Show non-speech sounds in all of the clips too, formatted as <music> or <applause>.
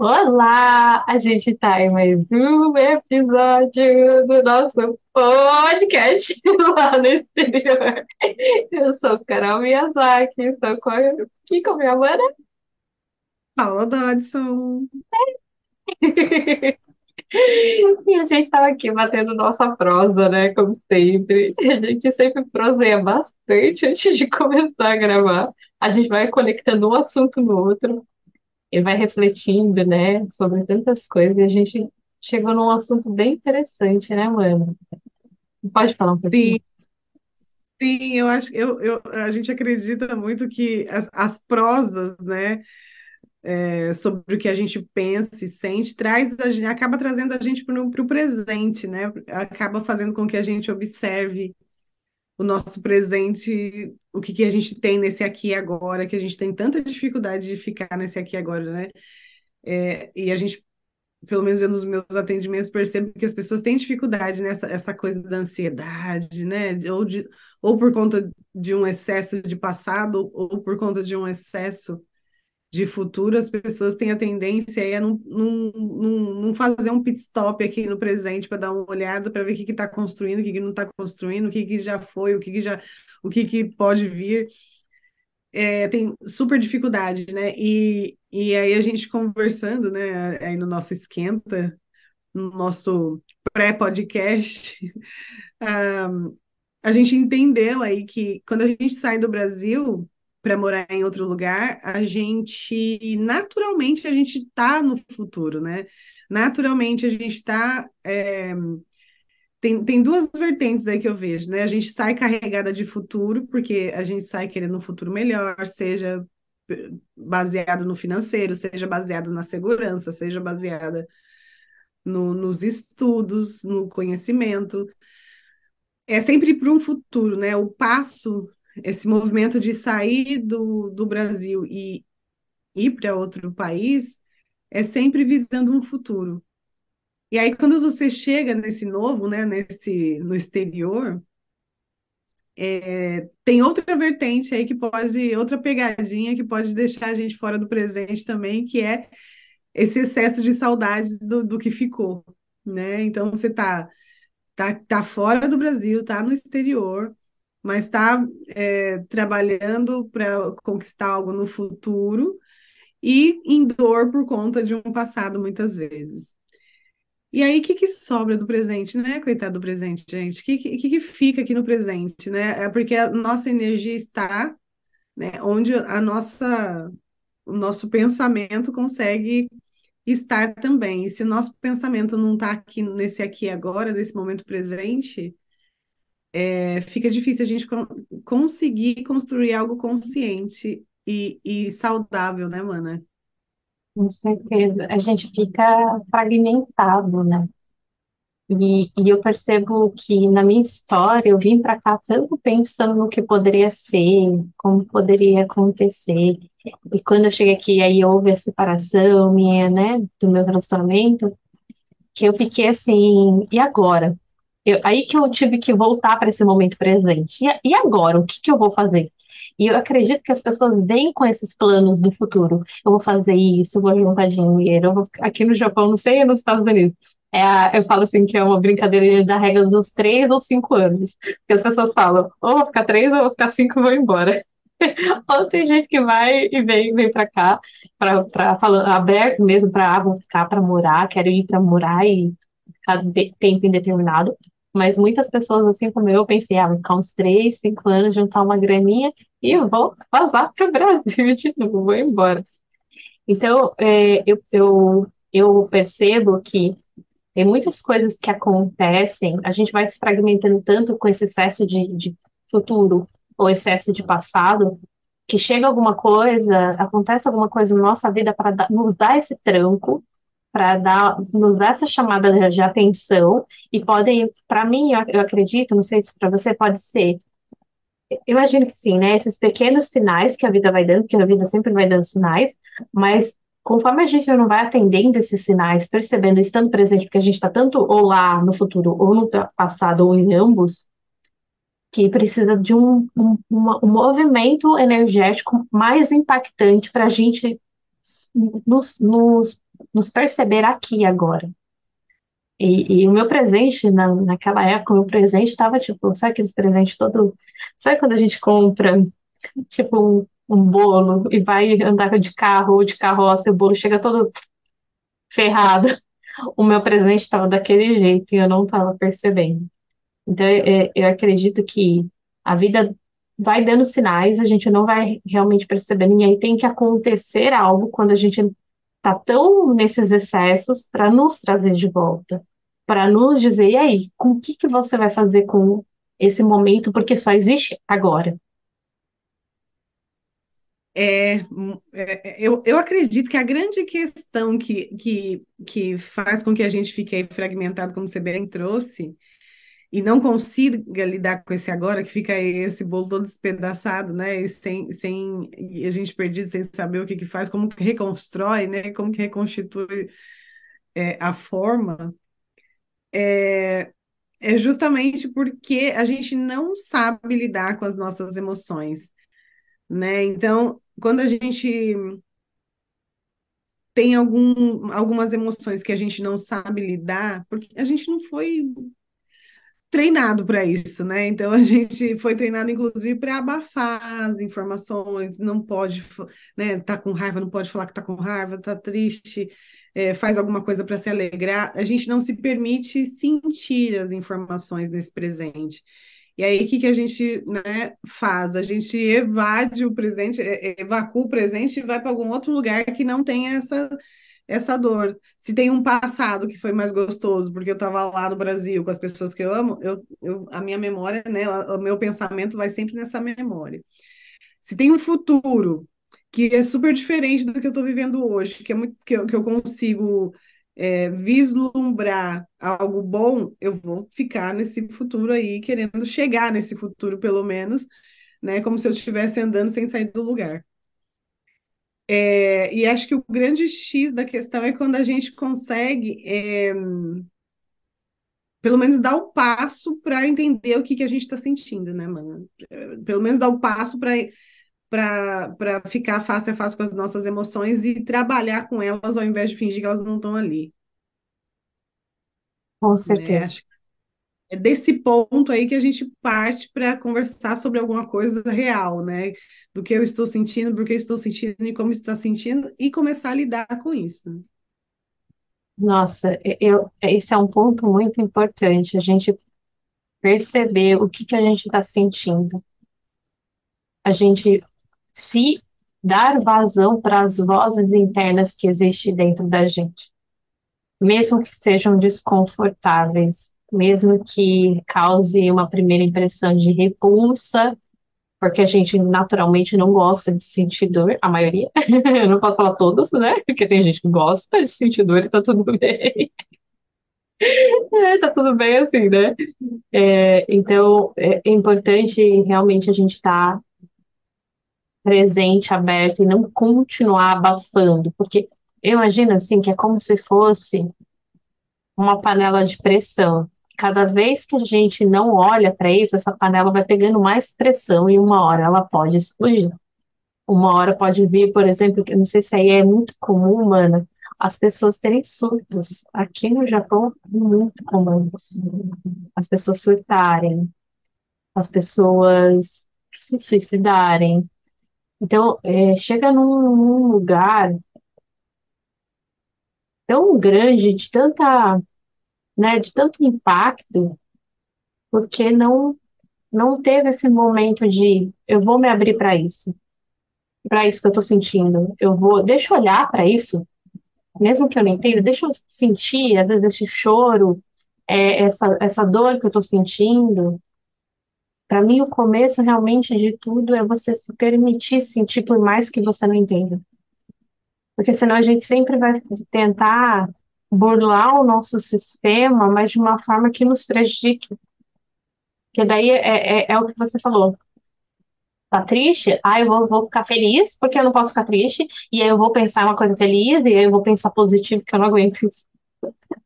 Olá! A gente tá em mais um episódio do nosso podcast <laughs> lá no exterior. Eu sou Carol Miyazaki, estou com, aqui com minha mana. Paula Dodson. E a gente tava aqui batendo nossa prosa, né? Como sempre. A gente sempre proseia bastante antes de <laughs> começar a gravar. A gente vai conectando um assunto no outro e vai refletindo, né, sobre tantas coisas. E a gente chegou num assunto bem interessante, né, mano? Pode falar um pouquinho? Sim, sim, eu acho eu, eu, a gente acredita muito que as, as prosas, né, é, sobre o que a gente pensa e sente, traz a acaba trazendo a gente para o presente, né? Acaba fazendo com que a gente observe o nosso presente, o que, que a gente tem nesse aqui e agora, que a gente tem tanta dificuldade de ficar nesse aqui e agora, né? É, e a gente pelo menos eu nos meus atendimentos percebo que as pessoas têm dificuldade nessa essa coisa da ansiedade, né? Ou, de, ou por conta de um excesso de passado, ou por conta de um excesso de futuro, as pessoas têm a tendência a não, não, não, não fazer um pit stop aqui no presente para dar uma olhada para ver o que está construindo, o que, que não está construindo, o que, que já foi, o que, que já, o que, que pode vir. É, tem super dificuldade, né? E, e aí a gente conversando, né, aí no nosso esquenta, no nosso pré-podcast, um, <laughs> a gente entendeu aí que quando a gente sai do Brasil para morar em outro lugar, a gente naturalmente a gente está no futuro, né? Naturalmente a gente está é, tem, tem duas vertentes aí que eu vejo, né? A gente sai carregada de futuro, porque a gente sai querendo um futuro melhor, seja baseado no financeiro, seja baseado na segurança, seja baseada no, nos estudos, no conhecimento. É sempre para um futuro, né? O passo, esse movimento de sair do, do Brasil e ir para outro país, é sempre visando um futuro. E aí, quando você chega nesse novo, né, nesse, no exterior, é, tem outra vertente aí que pode, outra pegadinha que pode deixar a gente fora do presente também, que é esse excesso de saudade do, do que ficou, né? Então você tá, tá, tá fora do Brasil, tá no exterior, mas está é, trabalhando para conquistar algo no futuro e em dor por conta de um passado muitas vezes. E aí, o que, que sobra do presente, né? Coitado do presente, gente. O que, que, que fica aqui no presente, né? É porque a nossa energia está, né? Onde a nossa, o nosso pensamento consegue estar também. E se o nosso pensamento não está aqui nesse aqui agora, nesse momento presente, é, fica difícil a gente conseguir construir algo consciente e, e saudável, né, mana? Com certeza. A gente fica fragmentado, né? E, e eu percebo que na minha história eu vim para cá tanto pensando no que poderia ser, como poderia acontecer. E quando eu cheguei aqui, aí houve a separação minha, né, do meu relacionamento, que eu fiquei assim, e agora? Eu, aí que eu tive que voltar para esse momento presente. E, e agora? O que que eu vou fazer? E eu acredito que as pessoas vêm com esses planos do futuro. Eu vou fazer isso, vou juntar dinheiro, eu vou aqui no Japão, não sei, nos Estados Unidos. É a, eu falo assim que é uma brincadeira da regra dos três ou cinco anos. Porque as pessoas falam, ou vou ficar três ou vou ficar cinco e vou embora. <laughs> ou tem gente que vai e vem, vem para cá, para falando aberto mesmo para ah, vou ficar para morar, quero ir para morar e ficar de, tempo indeterminado. Mas muitas pessoas, assim como eu, pensei, ah, vou ficar uns três, cinco anos, juntar uma graninha e vou vazar para o <laughs> Brasil de novo, vou embora. Então, é, eu, eu, eu percebo que tem muitas coisas que acontecem, a gente vai se fragmentando tanto com esse excesso de, de futuro ou excesso de passado, que chega alguma coisa, acontece alguma coisa na nossa vida para nos dar esse tranco, para nos dar essa chamada de, de atenção, e podem, para mim, eu, eu acredito, não sei se para você pode ser imagino que sim, né? Esses pequenos sinais que a vida vai dando, que a vida sempre vai dando sinais, mas conforme a gente não vai atendendo esses sinais, percebendo, estando presente, porque a gente está tanto ou lá no futuro, ou no passado, ou em ambos, que precisa de um, um, um movimento energético mais impactante para a gente nos, nos nos perceber aqui agora. E, e o meu presente, na, naquela época, o meu presente estava tipo, sabe aqueles presentes todo. Sabe quando a gente compra, tipo, um, um bolo e vai andar de carro ou de carroça e o bolo chega todo ferrado? O meu presente estava daquele jeito e eu não estava percebendo. Então, eu, eu acredito que a vida vai dando sinais, a gente não vai realmente percebendo, e aí tem que acontecer algo quando a gente está tão nesses excessos para nos trazer de volta, para nos dizer, e aí, com o que que você vai fazer com esse momento, porque só existe agora. É, é, eu, eu acredito que a grande questão que, que, que faz com que a gente fique fragmentado, como você bem trouxe, e não consiga lidar com esse agora, que fica esse bolo todo despedaçado, né? E sem, sem e a gente perdido sem saber o que que faz, como que reconstrói, né? Como que reconstitui é, a forma, é, é justamente porque a gente não sabe lidar com as nossas emoções, né? Então, quando a gente tem algum, algumas emoções que a gente não sabe lidar, porque a gente não foi treinado para isso, né? Então a gente foi treinado, inclusive, para abafar as informações, não pode, né? Tá com raiva, não pode falar que tá com raiva, tá triste, é, faz alguma coisa para se alegrar. A gente não se permite sentir as informações nesse presente. E aí, o que, que a gente né, faz? A gente evade o presente, evacua o presente e vai para algum outro lugar que não tem essa essa dor. Se tem um passado que foi mais gostoso, porque eu estava lá no Brasil com as pessoas que eu amo, eu, eu, a minha memória, né, o meu pensamento vai sempre nessa memória. Se tem um futuro que é super diferente do que eu estou vivendo hoje, que é muito que eu, que eu consigo é, vislumbrar algo bom, eu vou ficar nesse futuro aí, querendo chegar nesse futuro, pelo menos, né, como se eu estivesse andando sem sair do lugar. É, e acho que o grande X da questão é quando a gente consegue, é, pelo menos, dar o passo para entender o que, que a gente está sentindo, né, mano? É, pelo menos dar o passo para para ficar face a face com as nossas emoções e trabalhar com elas ao invés de fingir que elas não estão ali. Com né? certeza. É desse ponto aí que a gente parte para conversar sobre alguma coisa real, né? Do que eu estou sentindo, por que estou sentindo e como está sentindo, e começar a lidar com isso. Nossa, eu, esse é um ponto muito importante, a gente perceber o que, que a gente está sentindo. A gente se dar vazão para as vozes internas que existem dentro da gente, mesmo que sejam desconfortáveis, mesmo que cause uma primeira impressão de repulsa, porque a gente naturalmente não gosta de sentir dor, a maioria, <laughs> eu não posso falar todos, né? Porque tem gente que gosta de sentir dor e tá tudo <laughs> bem. É, tá tudo bem assim, né? É, então, é, é importante realmente a gente estar tá presente, aberto e não continuar abafando, porque eu imagino assim que é como se fosse uma panela de pressão cada vez que a gente não olha para isso, essa panela vai pegando mais pressão e uma hora ela pode explodir. Uma hora pode vir, por exemplo, eu não sei se aí é muito comum, mano, as pessoas terem surtos. Aqui no Japão é muito comum isso. As pessoas surtarem, as pessoas se suicidarem. Então, é, chega num, num lugar tão grande, de tanta né, de tanto impacto, porque não não teve esse momento de eu vou me abrir para isso, para isso que eu estou sentindo. Eu vou, deixa eu olhar para isso, mesmo que eu não entenda, deixa eu sentir, às vezes, esse choro, é, essa, essa dor que eu estou sentindo. Para mim, o começo realmente de tudo é você se permitir sentir, por mais que você não entenda. Porque senão a gente sempre vai tentar burlar o nosso sistema, mas de uma forma que nos prejudique. Porque daí é, é, é o que você falou. Tá triste? Ah, eu vou, vou ficar feliz porque eu não posso ficar triste. E aí eu vou pensar uma coisa feliz, e aí eu vou pensar positivo, porque eu não aguento isso.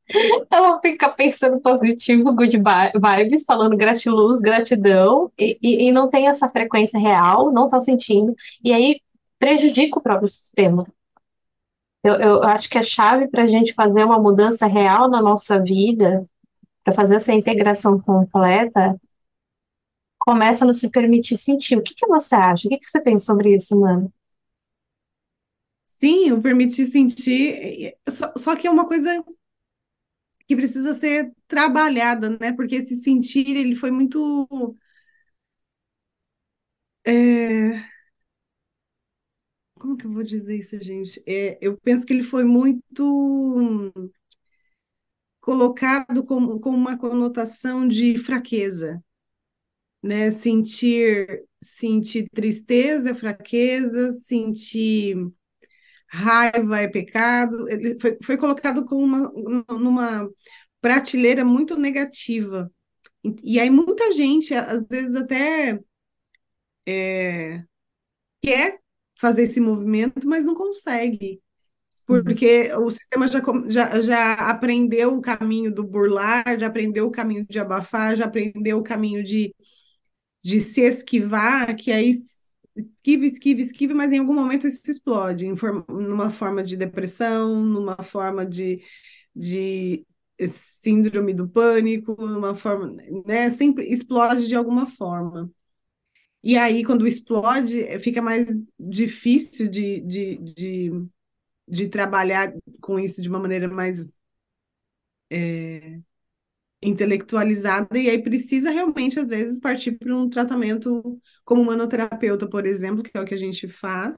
<laughs> Eu vou ficar pensando positivo, good vibes, falando gratiluz, gratidão, e, e, e não tem essa frequência real, não tá sentindo, e aí prejudica o próprio sistema. Eu, eu acho que a chave para a gente fazer uma mudança real na nossa vida, para fazer essa integração completa, começa no se permitir sentir. O que que você acha? O que que você pensa sobre isso, mano? Sim, o permitir sentir, só, só que é uma coisa que precisa ser trabalhada, né? Porque esse sentir, ele foi muito. é, Como que eu vou dizer isso, gente? É, eu penso que ele foi muito colocado com uma conotação de fraqueza, né? Sentir, sentir tristeza é fraqueza, sentir raiva é pecado. Ele foi, foi colocado como uma, numa prateleira muito negativa. E, e aí muita gente, às vezes até é, quer fazer esse movimento, mas não consegue. Sim, Porque o sistema já, já, já aprendeu o caminho do burlar, já aprendeu o caminho de abafar, já aprendeu o caminho de de se esquivar, que aí esquiva, esquiva, esquiva, mas em algum momento isso explode, em forma, numa forma de depressão, numa forma de, de síndrome do pânico, numa forma, né? Sempre explode de alguma forma. E aí, quando explode, fica mais difícil de, de, de, de trabalhar com isso de uma maneira mais intelectualizada, e aí precisa realmente, às vezes, partir para um tratamento como manoterapeuta, por exemplo, que é o que a gente faz,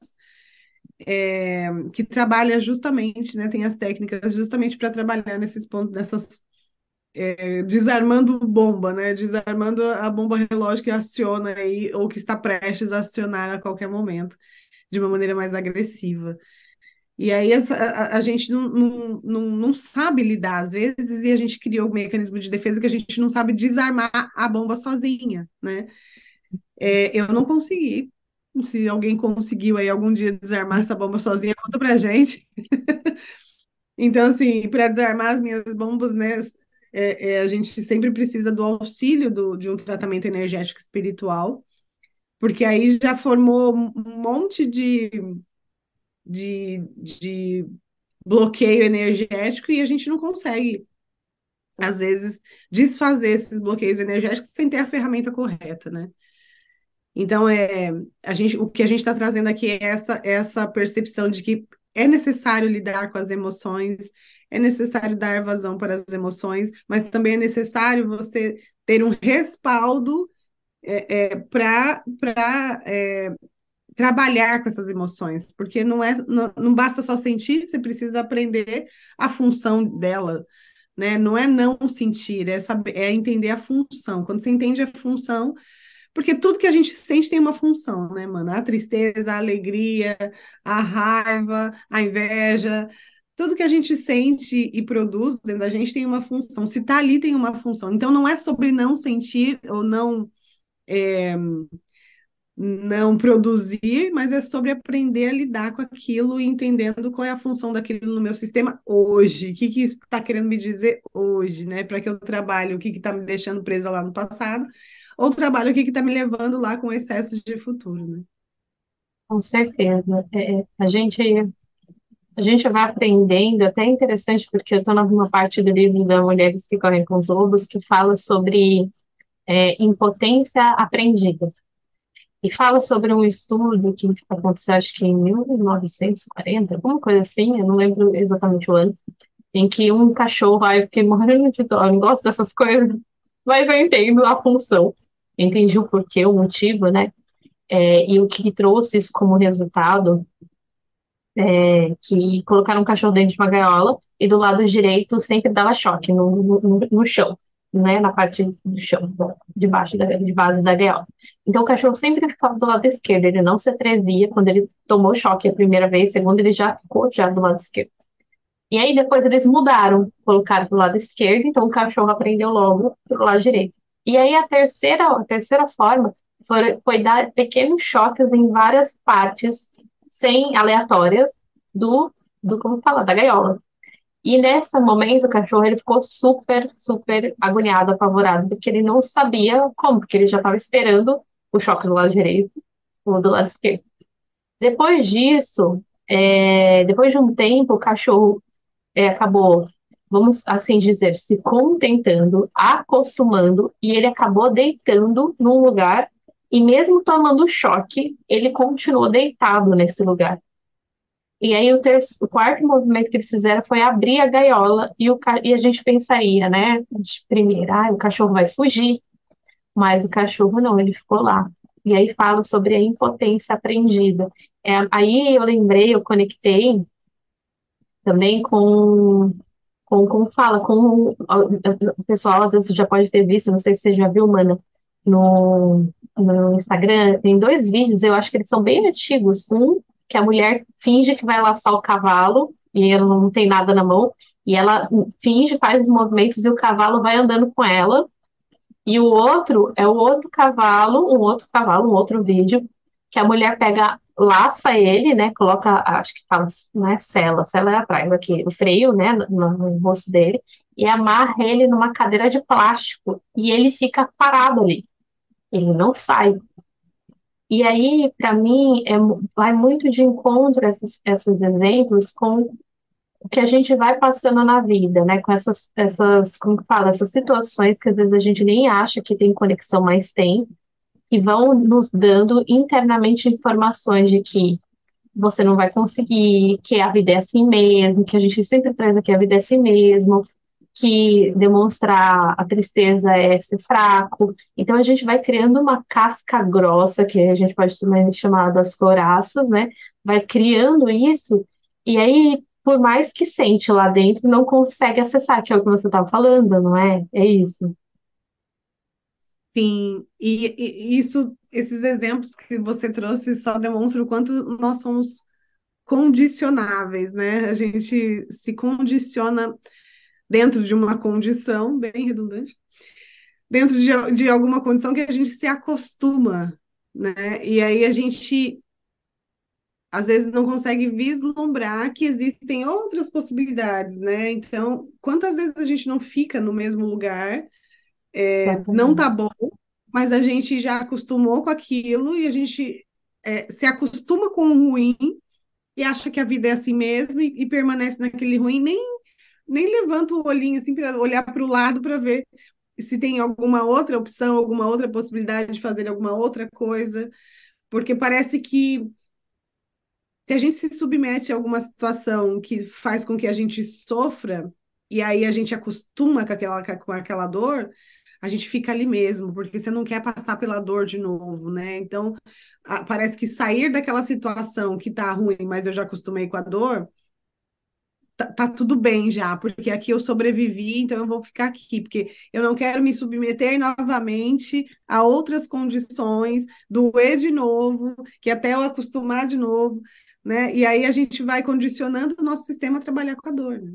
é, que trabalha justamente, né, tem as técnicas justamente para trabalhar nesses pontos, nessas é, desarmando bomba, né, desarmando a bomba relógio que aciona aí, ou que está prestes a acionar a qualquer momento, de uma maneira mais agressiva. E aí essa, a, a gente não, não, não, não sabe lidar às vezes, e a gente criou um mecanismo de defesa que a gente não sabe desarmar a bomba sozinha, né? É, eu não consegui. Se alguém conseguiu aí algum dia desarmar essa bomba sozinha, conta pra gente. <laughs> Então, assim, para desarmar as minhas bombas, né? É, é, a gente sempre precisa do auxílio do, de um tratamento energético espiritual, porque aí já formou um monte de, de, de bloqueio energético e a gente não consegue, às vezes, desfazer esses bloqueios energéticos sem ter a ferramenta correta, né? Então, é, a gente, o que a gente está trazendo aqui é essa, essa percepção de que é necessário lidar com as emoções, é necessário dar vazão para as emoções, mas também é necessário você ter um respaldo é, é, para trabalhar com essas emoções, porque não é não, não basta só sentir, você precisa aprender a função dela, né? Não é não sentir, é saber, é entender a função. Quando você entende a função, porque tudo que a gente sente tem uma função, né, mano? A tristeza, a alegria, a raiva, a inveja, tudo que a gente sente e produz dentro da gente tem uma função. Se tá ali, tem uma função. Então não é sobre não sentir ou não é, não produzir, mas é sobre aprender a lidar com aquilo e entendendo qual é a função daquilo no meu sistema hoje. O que, que isso está querendo me dizer hoje, né? Para que eu trabalhe o que está me deixando presa lá no passado, ou trabalho o que está me levando lá com excesso de futuro, né? com certeza. É, é, a gente, a gente vai aprendendo, até é interessante, porque eu estou numa parte do livro da Mulheres que Correm com os Lobos, que fala sobre é, impotência aprendida. E fala sobre um estudo que aconteceu, acho que em 1940, alguma coisa assim, eu não lembro exatamente o ano, em que um cachorro, ai, eu fiquei morrendo de dó, eu não gosto dessas <laughs> coisas, mas eu entendo a função, entendi o porquê, o motivo, né? É, e o que trouxe isso como resultado, é que colocaram um cachorro dentro de uma gaiola e do lado direito sempre dava choque no, no, no chão, né? Na parte do chão, de baixo da, de base da gaiola. Então o cachorro sempre ficava do lado esquerdo, ele não se atrevia quando ele tomou choque a primeira vez, segunda ele já ficou já do lado esquerdo. E aí depois eles mudaram, colocaram pro lado esquerdo, então o cachorro aprendeu logo pro lado direito. E aí a terceira, a terceira forma foi, foi dar pequenos choques em várias partes, sem aleatórias, do, do como falar, da gaiola. E nesse momento o cachorro ele ficou super, super agoniado, apavorado, porque ele não sabia como, porque ele já estava esperando o choque do lado direito ou do lado esquerdo. Depois disso, é, depois de um tempo, o cachorro é, acabou, vamos assim dizer, se contentando, acostumando, e ele acabou deitando num lugar, e mesmo tomando choque, ele continuou deitado nesse lugar. E aí o, terço, o quarto movimento que eles fizeram foi abrir a gaiola e, o, e a gente pensaria, né? De primeiro, ah, o cachorro vai fugir, mas o cachorro não, ele ficou lá. E aí fala sobre a impotência aprendida. É, aí eu lembrei, eu conectei também com, com como fala, com o pessoal às vezes já pode ter visto, não sei se você já viu, mano, no, no Instagram, tem dois vídeos, eu acho que eles são bem antigos. Um que a mulher finge que vai laçar o cavalo e ela não tem nada na mão, e ela finge, faz os movimentos e o cavalo vai andando com ela. E o outro é o outro cavalo, um outro cavalo, um outro vídeo, que a mulher pega, laça ele, né? Coloca, acho que fala, não é sela, sela é atrás aqui, o freio, né, no, no rosto dele, e amarra ele numa cadeira de plástico, e ele fica parado ali. Ele não sai. E aí, para mim, é, vai muito de encontro esses, esses exemplos com o que a gente vai passando na vida, né? Com essas, essas, como que fala, essas situações que às vezes a gente nem acha que tem conexão, mas tem, e vão nos dando internamente informações de que você não vai conseguir, que a vida é assim mesmo, que a gente sempre traz aqui a vida é assim mesmo, que demonstrar a tristeza é ser fraco. Então a gente vai criando uma casca grossa, que a gente pode também chamar das coraças, né? Vai criando isso, e aí, por mais que sente lá dentro, não consegue acessar, que é o que você estava falando, não é? É isso. Sim, e, e isso, esses exemplos que você trouxe só demonstram o quanto nós somos condicionáveis, né? A gente se condiciona dentro de uma condição, bem redundante, dentro de, de alguma condição que a gente se acostuma, né? E aí a gente às vezes não consegue vislumbrar que existem outras possibilidades, né? Então, quantas vezes a gente não fica no mesmo lugar, é, não tá bom, mas a gente já acostumou com aquilo e a gente é, se acostuma com o ruim e acha que a vida é assim mesmo e, e permanece naquele ruim, nem nem levanta o olhinho assim para olhar para o lado para ver se tem alguma outra opção, alguma outra possibilidade de fazer alguma outra coisa, porque parece que se a gente se submete a alguma situação que faz com que a gente sofra, e aí a gente acostuma com aquela, com aquela dor, a gente fica ali mesmo, porque você não quer passar pela dor de novo, né? Então, a, parece que sair daquela situação que tá ruim, mas eu já acostumei com a dor, tá, tá, tudo bem já, porque aqui eu sobrevivi, então eu vou ficar aqui, porque eu não quero me submeter novamente a outras condições, doer de novo, que até eu acostumar de novo, né? E aí a gente vai condicionando o nosso sistema a trabalhar com a dor, né?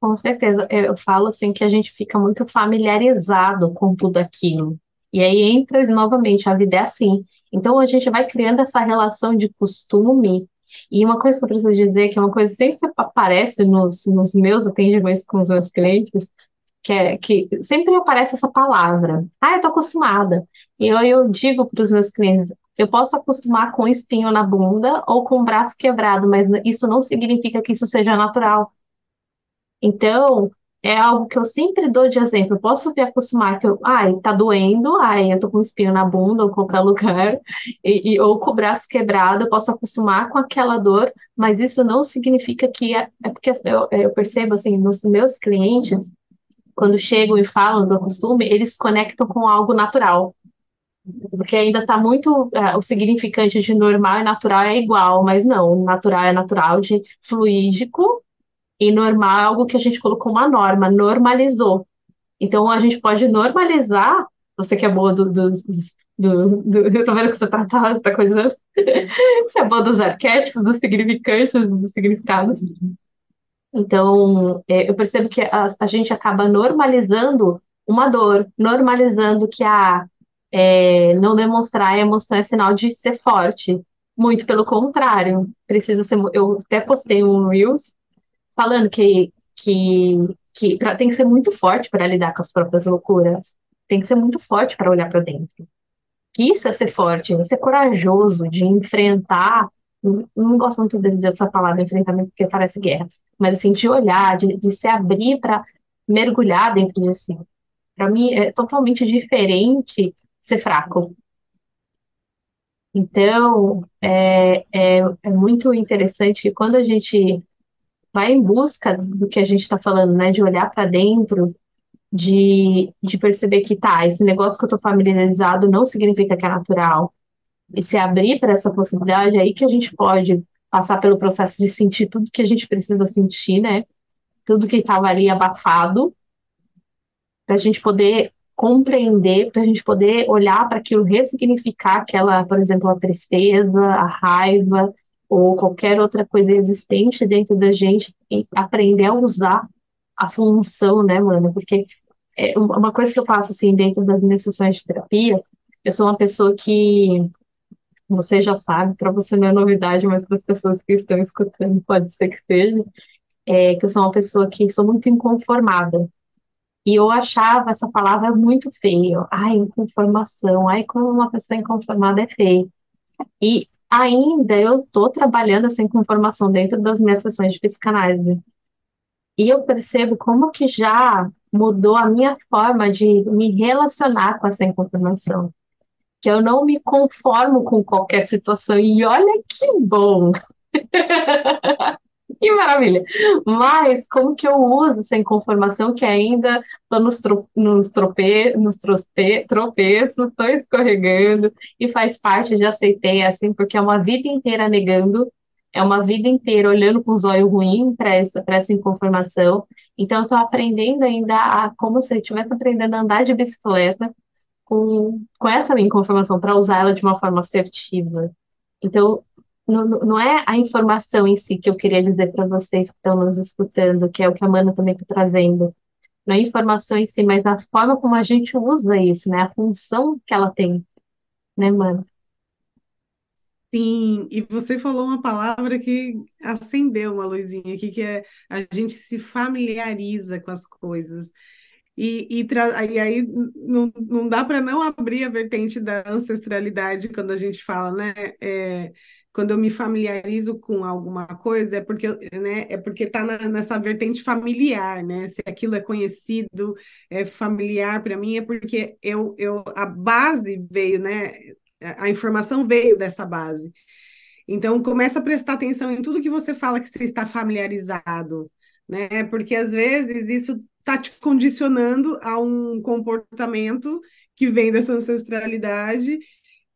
Com certeza, eu falo assim que a gente fica muito familiarizado com tudo aquilo. E aí entra novamente, a vida é assim. Então a gente vai criando essa relação de costume e uma coisa que eu preciso dizer, que é uma coisa que sempre aparece nos, nos meus atendimentos com os meus clientes, que, é, que sempre aparece essa palavra. Ah, eu tô acostumada. E eu, eu digo para os meus clientes, eu posso acostumar com espinho na bunda ou com o braço quebrado, mas isso não significa que isso seja natural. Então, é algo que eu sempre dou de exemplo. Eu posso me acostumar que eu, ai, tá doendo, ai, eu tô com espinho na bunda ou qualquer <laughs> lugar, e, e, ou com o braço quebrado, eu posso acostumar com aquela dor, mas isso não significa que é, é porque eu, eu percebo assim, nos meus clientes, quando chegam e falam do costume, eles conectam com algo natural. Porque ainda está muito. É, o significante de normal e natural é igual, mas não, natural é natural de fluídico e normal é algo que a gente colocou uma norma, normalizou. Então a gente pode normalizar, você que é boa do, dos. Do, do, <laughs> eu tô vendo que você tá, tá, tá coisa. <laughs> você é boa dos arquétipos, dos significantes, dos significados. Então, é, eu percebo que a, a, gente acaba normalizando uma dor, normalizando que a é, não demonstrar emoção é sinal de ser forte. Muito pelo contrário, precisa ser. Eu até postei um Reels falando que, que, que pra, tem que ser muito forte para lidar com as próprias loucuras. Tem que ser muito forte para olhar para dentro. Que isso é ser forte, é ser corajoso de enfrentar não, não gosto muito dessa palavra enfrentamento porque parece guerra, mas assim, de olhar, de, de se abrir para mergulhar dentro de si. Para mim é totalmente diferente ser fraco. Então, é, é, é muito interessante que quando a gente vai em busca do que a gente está falando, né, de olhar para dentro, de, de perceber que tá, esse negócio que eu estou familiarizado não significa que é natural, e se abrir para essa possibilidade, é aí que a gente pode passar pelo processo de sentir tudo que a gente precisa sentir, né? Tudo que estava ali abafado, para a gente poder compreender, para a gente poder olhar para aquilo, ressignificar aquela, por exemplo, a tristeza, a raiva, ou qualquer outra coisa existente dentro da gente, e aprender a usar a função, né, mano? Porque é uma coisa que eu faço, assim, dentro das minhas sessões de terapia, eu sou uma pessoa que você já sabe, para você não é novidade, mas para as pessoas que estão escutando, pode ser que seja, é que eu sou uma pessoa que sou muito inconformada. E eu achava essa palavra muito feia. Ai, inconformação. Ai, como uma pessoa inconformada é feia. E ainda eu estou trabalhando essa inconformação dentro das minhas sessões de psicanálise. E eu percebo como que já mudou a minha forma de me relacionar com essa inconformação que eu não me conformo com qualquer situação. E olha que bom! <laughs> Que maravilha! Mas como que eu uso essa inconformação que ainda estou nos, tro nos, trope nos trope tropeços, estou escorregando e faz parte, já aceitei assim, porque é uma vida inteira negando, é uma vida inteira olhando com os olhos ruins para essa, essa inconformação. Então, eu estou aprendendo ainda a, como se eu estivesse aprendendo a andar de bicicleta, com, com essa minha informação para usar ela de uma forma assertiva. Então, não, não é a informação em si que eu queria dizer para vocês que estão nos escutando, que é o que a Mana também está trazendo. Não é informação em si, mas a forma como a gente usa isso, né? A função que ela tem, né, Mana? Sim, e você falou uma palavra que acendeu uma luzinha aqui, que é a gente se familiariza com as coisas. E, e, e aí não, não dá para não abrir a vertente da ancestralidade quando a gente fala, né? É, quando eu me familiarizo com alguma coisa, é porque, né, é porque está nessa vertente familiar, né? Se aquilo é conhecido, é familiar para mim, é porque eu, eu, a base veio, né? A informação veio dessa base. Então, começa a prestar atenção em tudo que você fala que você está familiarizado, né? Porque às vezes isso está te condicionando a um comportamento que vem dessa ancestralidade,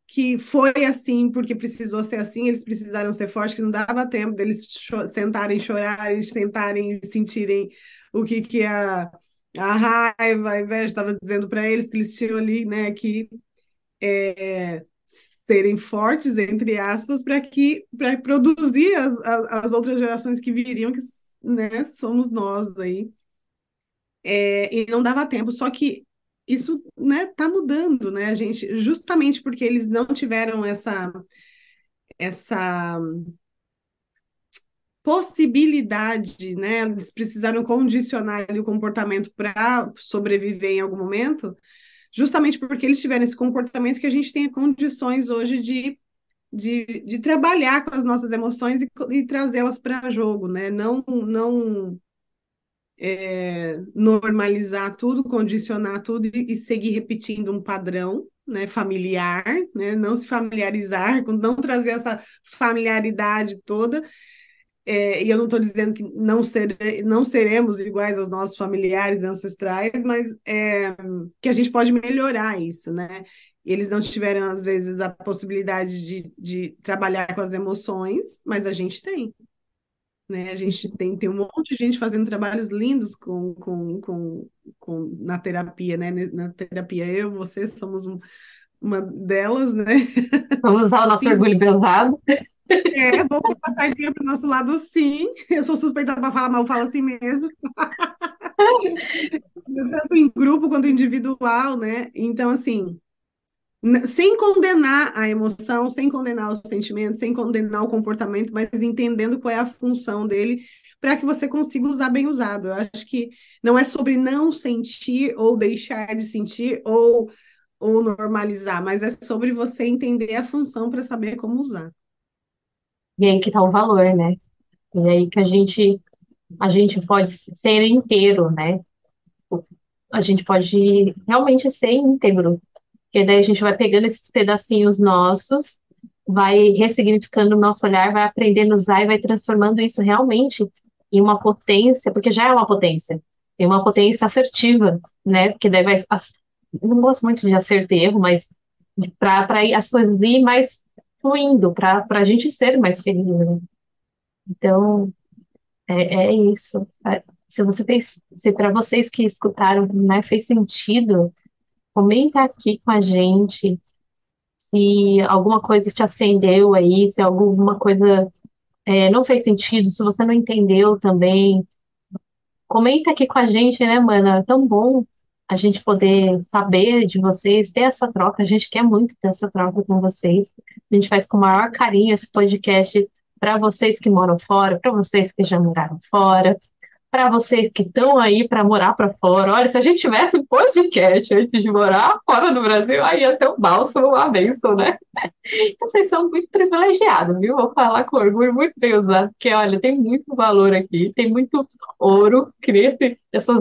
que foi assim porque precisou ser assim, eles precisaram ser fortes, que não dava tempo deles cho sentarem, chorarem, tentarem sentirem o que que a, a raiva, a inveja estava dizendo para eles, que eles tinham ali, né, que é, serem fortes, entre aspas, para que para produzir as, as, as outras gerações que viriam, que né, somos nós aí é, e não dava tempo. Só que isso né, tá mudando, né? A gente, justamente porque eles não tiveram essa, essa possibilidade, né? Eles precisaram condicionar o comportamento para sobreviver em algum momento, justamente porque eles tiveram esse comportamento que a gente tem condições hoje de, de, de trabalhar com as nossas emoções e, e trazê-las para jogo, né? Não, não é, normalizar tudo, condicionar tudo e, e, seguir repetindo um padrão né, familiar, né, não se familiarizar, <laughs> não trazer essa familiaridade toda. É, e eu não estou dizendo que não, ser, não seremos iguais aos nossos familiares ancestrais, mas é, que a gente pode melhorar isso, né? Eles não tiveram, às vezes, a possibilidade de, de trabalhar com as emoções, mas a gente tem. Né? A gente tem, tem um monte de gente fazendo trabalhos lindos com, com, com, com, na terapia, né? Na terapia, eu, você somos um, uma delas, né? Vamos usar o nosso sim. orgulho pesado. É, vou botar sardinha para o nosso lado, sim. Eu sou suspeita para falar, eu falo assim mesmo. <laughs> Tanto em grupo quanto individual, né? Então, assim, sem condenar a emoção, sem condenar os sentimentos, sem condenar o comportamento, mas entendendo qual é a função dele para que você consiga usar bem usado. Eu acho que não é sobre não sentir ou deixar de sentir ou, ou normalizar, mas é sobre você entender a função para saber como usar. E aí que tá o valor, né? E aí que a gente, a gente pode ser inteiro, né? A gente pode realmente ser íntegro. Porque daí a gente vai pegando esses pedacinhos nossos, vai ressignificando o nosso olhar, vai aprendendo a usar e vai transformando isso realmente em uma potência, porque já é uma potência, em uma potência assertiva, né? Porque daí vai. Não gosto muito de acerto e erro, mas para as coisas ir mais fluindo, para a gente ser mais feliz, né? Então, é, é isso. É, se você fez, se para vocês que escutaram, né, fez sentido, comenta aqui com a gente se alguma coisa te acendeu aí, se alguma coisa é, não fez sentido, se você não entendeu também, comenta aqui com a gente, né, mana? É tão bom a gente poder saber de vocês, ter essa troca. A gente quer muito ter essa troca com vocês. A gente faz com o maior carinho esse podcast para vocês que moram fora, para vocês que já moraram fora, para vocês que estão aí para morar para fora. Olha, se a gente tivesse um podcast antes de morar fora do Brasil, aí ia ser um bálsamo, uma bênção, né? <laughs> Vocês são muito privilegiados, viu? Vou falar com orgulho muito bem usado, porque olha, tem muito valor aqui, tem muito ouro, que esse,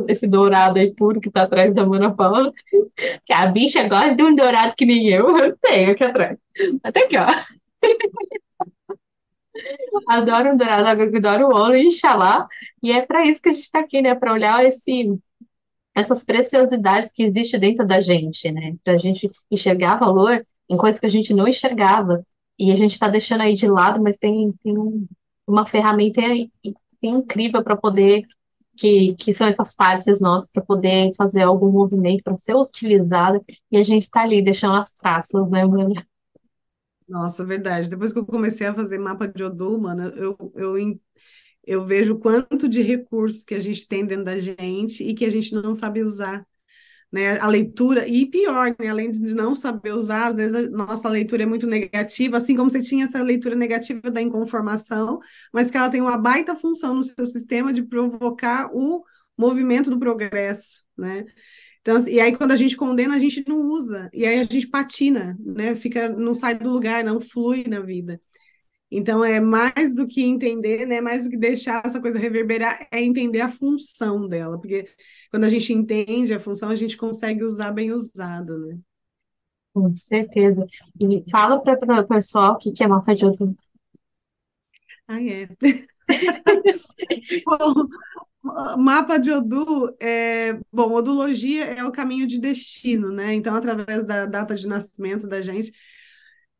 esse dourado aí puro que tá atrás da Mana Paula, que a bicha gosta de um dourado que nem eu, <laughs> eu tenho aqui atrás. Até aqui, ó. <laughs> Adoro um dourado, adoro o ouro, Inxalá. E é para isso que a gente está aqui, né? Para olhar esse, essas preciosidades que existem dentro da gente, né? Para a gente enxergar valor em coisas que a gente não enxergava. E a gente está deixando aí de lado, mas tem, tem um, uma ferramenta incrível para poder, que, que são essas partes nossas, para poder fazer algum movimento, para ser utilizada. E a gente está ali deixando as traças, né, mano? Nossa, verdade. Depois que eu comecei a fazer mapa de Odô, mano, eu, eu, eu vejo quanto de recursos que a gente tem dentro da gente e que a gente não sabe usar. Né? A leitura, e pior, né? além de não saber usar, às vezes a nossa leitura é muito negativa, assim como você tinha essa leitura negativa da inconformação, mas que ela tem uma baita função no seu sistema de provocar o movimento do progresso, né? Então, assim, e aí, quando a gente condena, a gente não usa. E aí a gente patina, né? Fica, não sai do lugar, não flui na vida. Então, é mais do que entender, né? Mais do que deixar essa coisa reverberar, é entender a função dela. Porque quando a gente entende a função, a gente consegue usar bem usado, né? Com certeza. E fala para o pessoal o que, que é mapa de. Ah, é. <laughs> <laughs> Bom, Mapa de Odu, é, bom, odologia é o caminho de destino, né? Então, através da data de nascimento da gente,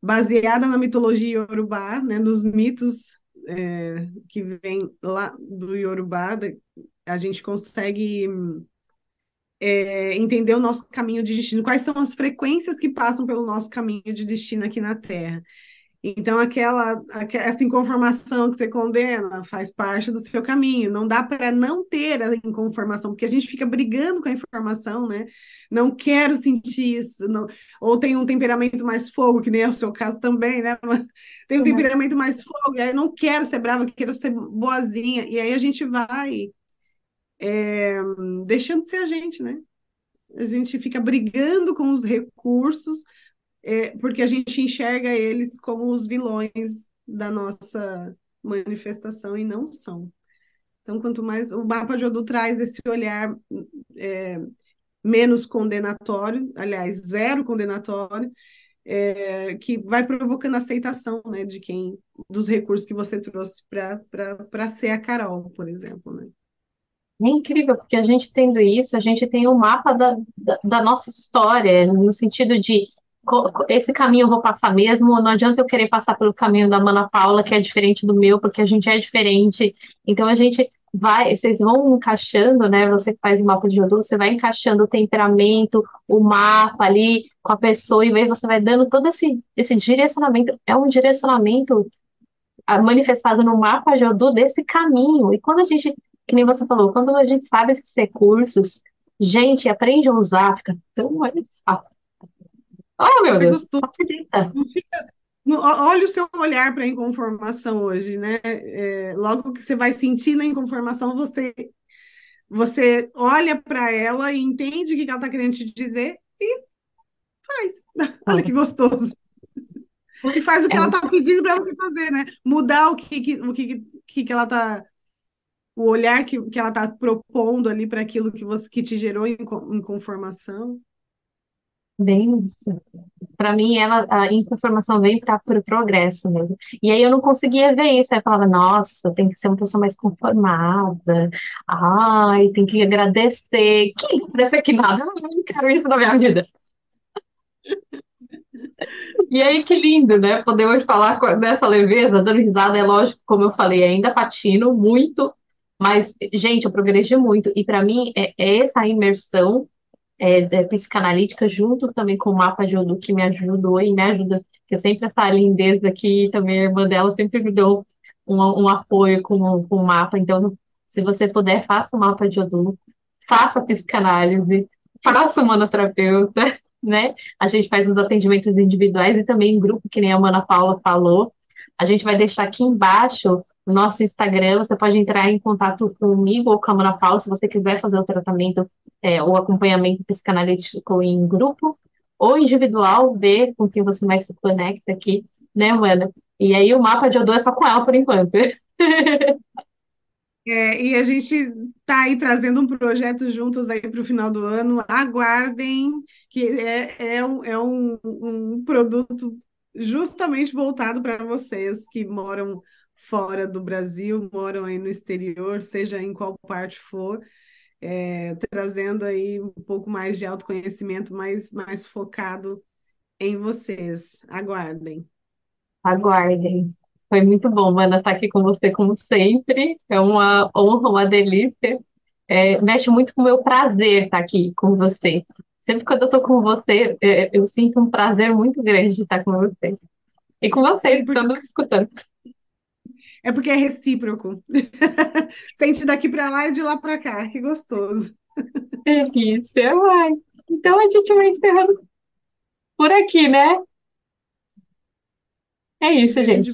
baseada na mitologia iorubá, né, nos mitos é, que vem lá do iorubá, a gente consegue é, entender o nosso caminho de destino, quais são as frequências que passam pelo nosso caminho de destino aqui na Terra. Então, aquela, essa inconformação que você condena faz parte do seu caminho. Não dá para não ter a inconformação, porque a gente fica brigando com a informação, né? Não quero sentir isso. Não... Ou tem um temperamento mais fogo, que nem é o seu caso também, né? <laughs> tem um uhum. temperamento mais fogo, e aí não quero ser brava, quero ser boazinha. E aí a gente vai é, deixando de ser a gente, né? A gente fica brigando com os recursos é, porque a gente enxerga eles como os vilões da nossa manifestação e não são. Então, quanto mais o mapa de Odu traz esse olhar é, menos condenatório, aliás, zero condenatório, é, que vai provocando aceitação né, de quem, dos recursos que você trouxe para ser a Carol, por exemplo. Né? É incrível, porque a gente tendo isso, a gente tem o um mapa da, da, da nossa história, no sentido de esse caminho eu vou passar mesmo, não adianta eu querer passar pelo caminho da Mana Paula, que é diferente do meu, porque a gente é diferente. Então a gente vai, vocês vão encaixando, né? Você faz o mapa de Jodô, você vai encaixando o temperamento, o mapa ali com a pessoa, e aí você vai dando todo esse, esse direcionamento. É um direcionamento manifestado no mapa de Jodô desse caminho. E quando a gente, que nem você falou, quando a gente sabe esses recursos, gente, aprende a usar, fica tão mais fácil Oh, meu Deus. olha o seu olhar para a inconformação hoje, né? É, logo que você vai sentindo a inconformação, você, você olha para ela e entende o que ela está querendo te dizer e faz. <laughs> Olha que gostoso. e faz o que É, ela está pedindo para você fazer, né? Mudar o que, que, o que, que, que ela está o olhar que, que ela está propondo ali para aquilo que você que te gerou em, em conformação. Bem isso. Para mim, ela, a informação vem para o pro progresso mesmo. E aí eu não conseguia ver isso. Aí eu falava, nossa, tem que ser uma pessoa mais conformada. Ai, tem que agradecer. <laughs> Que agradecer que nada, eu não quero isso na minha vida. E aí, que lindo, né? Poder hoje falar dessa leveza, dando risada. É lógico, como eu falei, ainda patino muito, mas, gente, eu progredi muito. E para mim, é, é essa imersão é, da psicanalítica junto também com o mapa de Odu que me ajudou e me ajuda, porque sempre essa lindeza aqui, também a irmã dela sempre me deu um, um apoio com, com o mapa. Então, se você puder, faça o mapa de Odu, faça a psicanálise, faça o manoterapeuta, <laughs> né? A gente faz os atendimentos individuais e também em grupo, que nem a Mana Paula falou. A gente vai deixar aqui embaixo o nosso Instagram, você pode entrar em contato comigo ou com a Mana Paula se você quiser fazer o tratamento é, o acompanhamento psicanalítico em grupo ou individual, ver com quem você mais se conecta aqui, né, Mana? E aí o mapa de odor é só com ela por enquanto. <laughs> É, e a gente está aí trazendo um projeto juntos aí para o final do ano. Aguardem, que é, é, um, é um, um produto justamente voltado para vocês que moram fora do Brasil, moram aí no exterior, seja em qual parte for, é, trazendo aí um pouco mais de autoconhecimento, mais, mais focado em vocês. Aguardem. Aguardem. Foi muito bom, Mana, estar aqui com você como sempre. É uma honra, uma delícia. É, mexe muito com o meu prazer estar aqui com você. Sempre quando eu estou com você, é, eu sinto um prazer muito grande de estar com você. E com vocês, porque estando escutando. É porque é recíproco. <laughs> Sente daqui para lá e de lá para cá. Que gostoso. Delícia, ai. Então a gente vai encerrando por aqui, né? É isso, gente.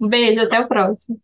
Um beijo, até o próximo.